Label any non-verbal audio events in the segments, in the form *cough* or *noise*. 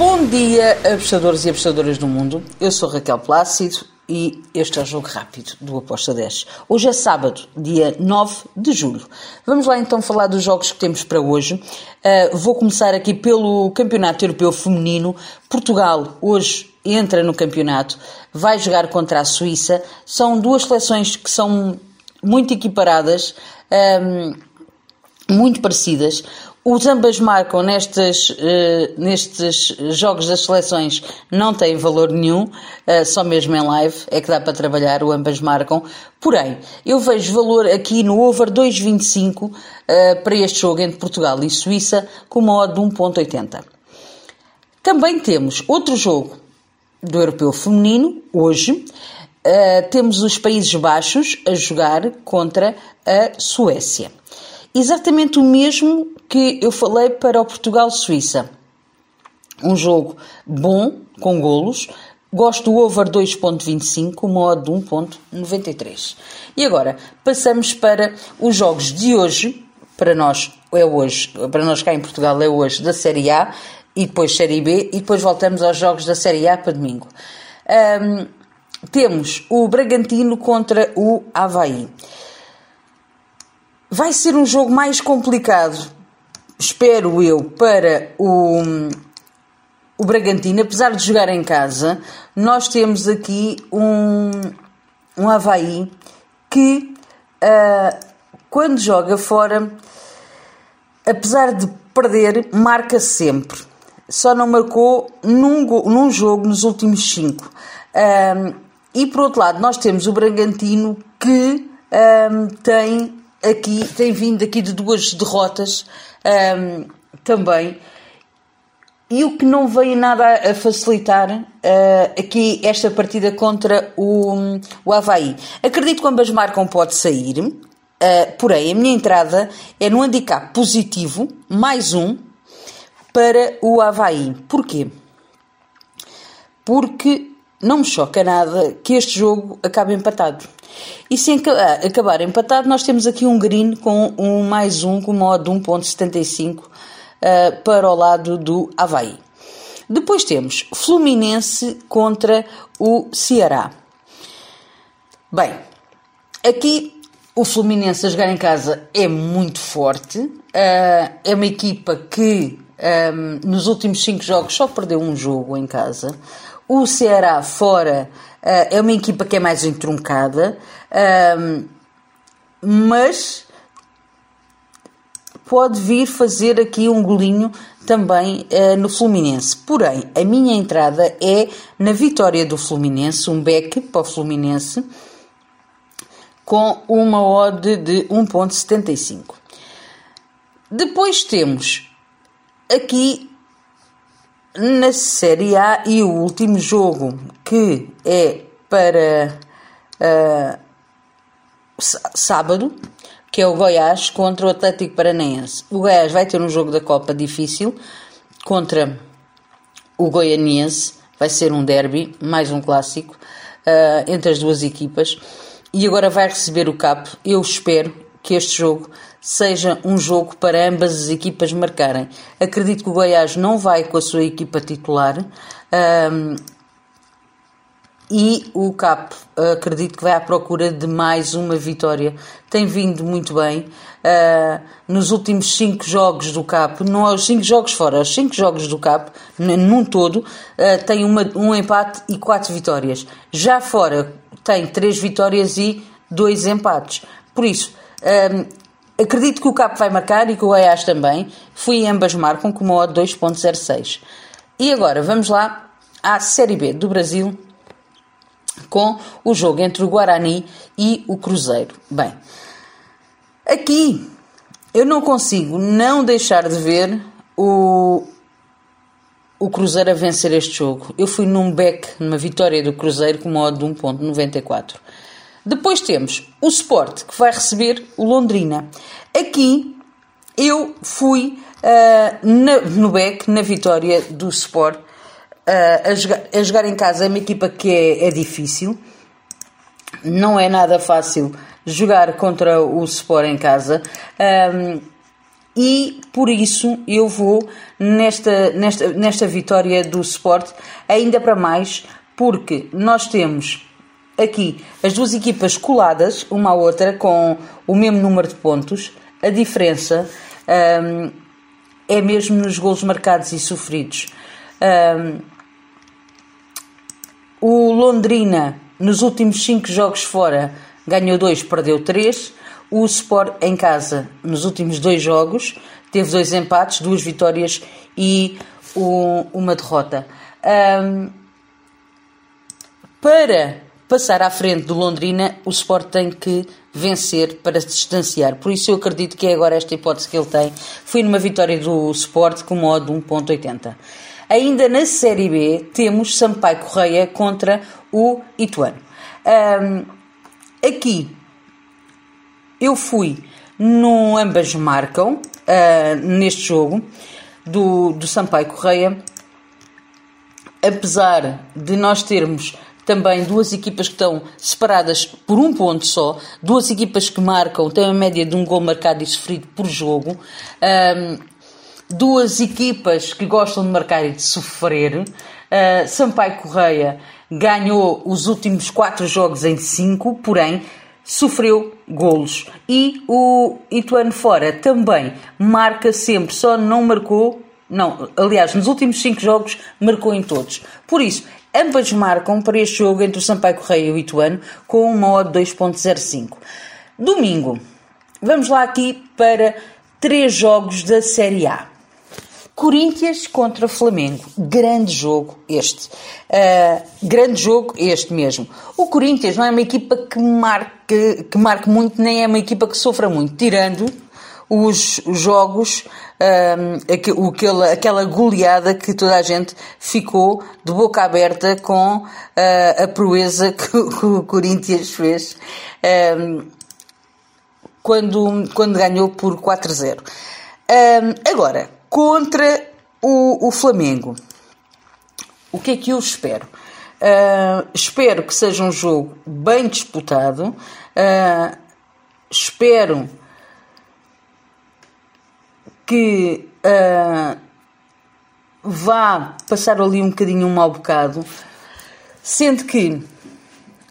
Bom dia, apostadores e apostadoras do mundo. Eu sou Raquel Plácido e este é o Jogo Rápido do Aposta 10. Hoje é sábado, dia 9 de julho. Vamos lá então falar dos jogos que temos para hoje. Uh, vou começar aqui pelo Campeonato Europeu Feminino. Portugal hoje entra no campeonato, vai jogar contra a Suíça. São duas seleções que são muito equiparadas. Um, muito parecidas. Os ambas marcam nestes, uh, nestes jogos das seleções, não têm valor nenhum, uh, só mesmo em live é que dá para trabalhar, o ambas marcam. Porém, eu vejo valor aqui no over 2.25 uh, para este jogo entre Portugal e Suíça, com uma odd de 1.80. Também temos outro jogo do europeu feminino, hoje. temos os Países Baixos a jogar contra a Suécia exatamente o mesmo que eu falei para o Portugal-Suíça. Um jogo bom, com golos. Gosto do over 2.25, modo de 1.93. E agora, passamos para os jogos de hoje. Para nós é hoje, para nós cá em Portugal é hoje da Série A e depois Série B e depois voltamos aos jogos da Série A para domingo. Um, temos o Bragantino contra o Havaí. Vai ser um jogo mais complicado, espero eu, para o, o Bragantino, apesar de jogar em casa. Nós temos aqui um, um Havaí que, uh, quando joga fora, apesar de perder, marca sempre. Só não marcou num, num jogo nos últimos cinco. Um, e por outro lado, nós temos o Bragantino que um, tem aqui, tem vindo aqui de duas derrotas um, também. E o que não veio nada a facilitar uh, aqui esta partida contra o, o Havaí. Acredito que ambas marcam pode sair, uh, porém a minha entrada é no handicap positivo, mais um, para o Havaí. Porquê? Porque não me choca nada que este jogo acabe empatado. E se ah, acabar empatado, nós temos aqui um green com um mais um com modo 1.75 uh, para o lado do Havaí. Depois temos Fluminense contra o Ceará. Bem, aqui o Fluminense a jogar em casa é muito forte. Uh, é uma equipa que um, nos últimos cinco jogos só perdeu um jogo em casa. O Ceará fora uh, é uma equipa que é mais entroncada, uh, mas pode vir fazer aqui um golinho também uh, no Fluminense. Porém, a minha entrada é na vitória do Fluminense, um back para o Fluminense, com uma odd de 1.75. Depois temos aqui na Série A e o último jogo que é para uh, sábado, que é o Goiás contra o Atlético Paranaense. O Goiás vai ter um jogo da Copa difícil contra o Goianiense, vai ser um derby, mais um clássico uh, entre as duas equipas. E agora vai receber o Cap. Eu espero que este jogo seja um jogo para ambas as equipas marcarem. Acredito que o Goiás não vai com a sua equipa titular. Um, e o CAP acredito que vai à procura de mais uma vitória. Tem vindo muito bem. Uh, nos últimos cinco jogos do CAP, não aos cinco jogos fora, aos cinco jogos do CAP, num todo, uh, tem uma, um empate e quatro vitórias. Já fora tem três vitórias e dois empates. Por isso, um, acredito que o CAP vai marcar e que o Goiás também. Fui ambas marcam com uma odd 2.06. E agora vamos lá à Série B do Brasil com o jogo entre o Guarani e o Cruzeiro. Bem, aqui eu não consigo não deixar de ver o, o Cruzeiro a vencer este jogo. Eu fui num back, numa vitória do Cruzeiro com uma odd de 1.94. Depois temos o Sport, que vai receber o Londrina. Aqui eu fui uh, na, no back, na vitória do Sport, uh, a, jogar, a, jogar, em casa. É uma equipa que é, é, difícil, não é nada fácil jogar contra o Sport em casa. Um, e por isso eu vou nesta, nesta, nesta vitória do Sport, ainda para mais, porque nós temos aqui as duas equipas coladas, uma à outra, com o mesmo número de pontos. A diferença um, é mesmo nos golos marcados e sofridos. Um, o Londrina, nos últimos 5 jogos fora, ganhou 2, perdeu 3. O Sport em casa, nos últimos dois jogos, teve dois empates, duas vitórias e o, uma derrota. Um, para passar à frente do Londrina, o Sport tem que vencer para se distanciar. Por isso eu acredito que é agora esta hipótese que ele tem. Fui numa vitória do Sport com modo 1.80. Ainda na Série B temos Sampaio Correia contra o Ituano. Um, aqui eu fui no ambas marcam uh, neste jogo do, do Sampaio Correia, apesar de nós termos também duas equipas que estão separadas por um ponto só, duas equipas que marcam, têm uma média de um gol marcado e sofrido por jogo, um, duas equipas que gostam de marcar e de sofrer. Uh, Sampaio Correia ganhou os últimos quatro jogos em cinco, porém sofreu golos. E o Ituano fora também marca sempre, só não marcou, não, aliás, nos últimos cinco jogos marcou em todos. Por isso, ambas marcam para este jogo entre o Sampaio Correia e o Ituano com uma odd 2.05. Domingo, vamos lá aqui para três jogos da Série A. Corinthians contra Flamengo. Grande jogo este. Uh, grande jogo este mesmo. O Corinthians não é uma equipa que marque, que marque muito, nem é uma equipa que sofra muito, tirando os jogos, uh, aquela, aquela goleada que toda a gente ficou de boca aberta com uh, a proeza *laughs* que, que, o Corinthians fez quando, quando ganhou por 4-0. agora, contra o, o Flamengo. O que é que eu espero? Uh, espero que seja um jogo bem disputado. Uh, espero que uh, vá passar ali um bocadinho um mau bocado, sendo que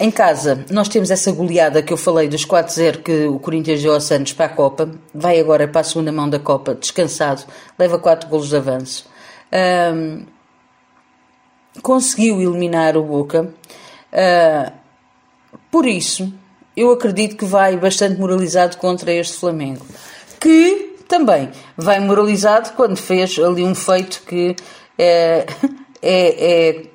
em casa, nós temos essa goleada que eu falei dos 4-0 que o Corinthians deu ao Santos para a Copa. Vai agora para a segunda mão da Copa, descansado, leva 4 golos de avanço. Um, conseguiu eliminar o Boca. Uh, por isso, eu acredito que vai bastante moralizado contra este Flamengo. Que também vai moralizado quando fez ali um feito que é, *laughs* é, é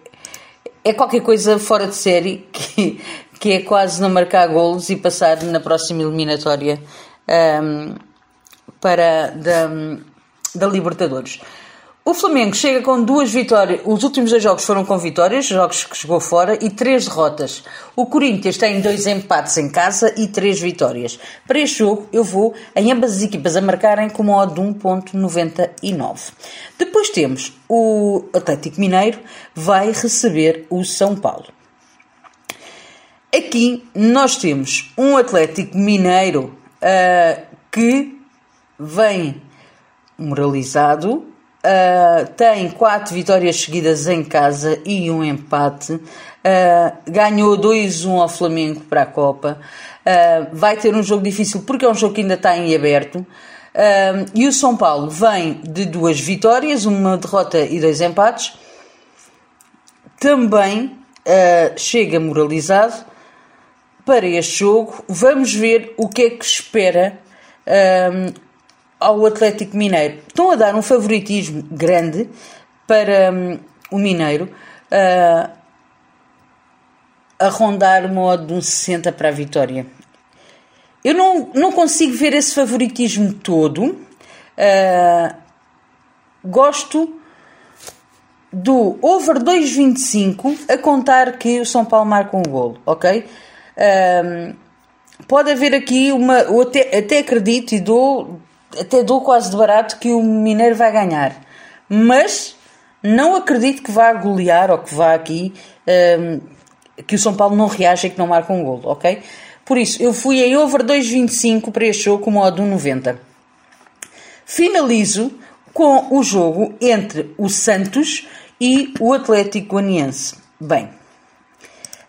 é qualquer coisa fora de série *laughs* que, que é quase não marcar golos e passar na próxima eliminatória um, para da, da Libertadores. O Flamengo chega com duas vitórias. Os últimos dois jogos foram com vitórias, jogos que chegou fora, e três derrotas. O Corinthians tem dois empates em casa e três vitórias. Para este jogo, eu vou em ambas as equipas a marcarem com uma odd de 1.99. Depois temos o Atlético Mineiro, vai receber o São Paulo. Aqui nós temos um Atlético Mineiro uh, que vem moralizado Uh, tem quatro vitórias seguidas em casa e um empate. Uh, ganhou 2-1 ao Flamengo para a Copa. Uh, vai ter um jogo difícil porque é um jogo que ainda está em aberto. e o São Paulo vem de duas vitórias, uma derrota e dois empates. Também chega moralizado para este jogo. Vamos ver o que é que espera ao Atlético Mineiro. Estão a dar um favoritismo grande para um, o Mineiro, uh, a rondar o modo de um 60 para a vitória. Eu não, não consigo ver esse favoritismo todo. Uh, gosto do over 2,25 a contar que o São Paulo marca um golo, ok? Uh, pode haver aqui uma. Eu até, até acredito e dou até dou quase de barato que o Mineiro vai ganhar. Mas não acredito que vá golear ou que vá aqui um, que o São Paulo não reaja e que não marque um golo, ok? Por isso, eu fui em over 2.25 para este jogo com modo 1.90. Finalizo com o jogo entre o Santos e o Atlético Goianiense. Bem,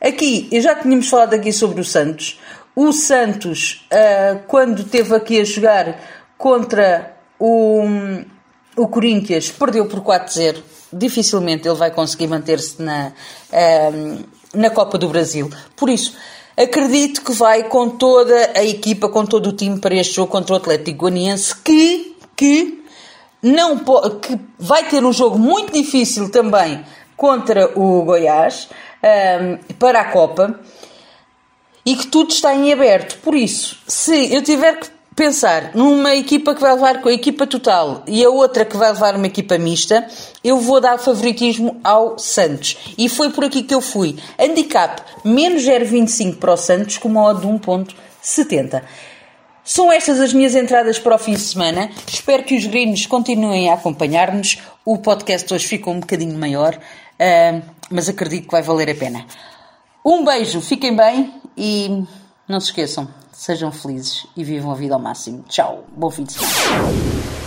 aqui, eu já tínhamos falado aqui sobre o Santos. O Santos, uh, quando teve aqui a jogar contra o, o Corinthians, perdeu por 4-0. Dificilmente ele vai conseguir manter-se na, uh, na Copa do Brasil. Por isso, acredito que vai com toda a equipa, com todo o time para este jogo contra o Atlético Goianiense, que, que não que vai ter um jogo muito difícil também contra o Goiás um, para a Copa e que tudo está em aberto. Por isso, se eu tiver que pensar numa equipa que vai levar com a equipa total e a outra que vai levar uma equipa mista, eu vou dar favoritismo ao Santos. E foi por aqui que eu fui. Handicap menos 0,25 para o Santos com uma odd de 1,70. São estas as minhas entradas para o fim de semana. Espero que os gringos continuem a acompanhar-nos. O podcast hoje ficou um bocadinho maior, mas acredito que vai valer a pena. Um beijo, fiquem bem e não se esqueçam, sejam felizes e vivam a vida ao máximo. Tchau, bom fim de semana.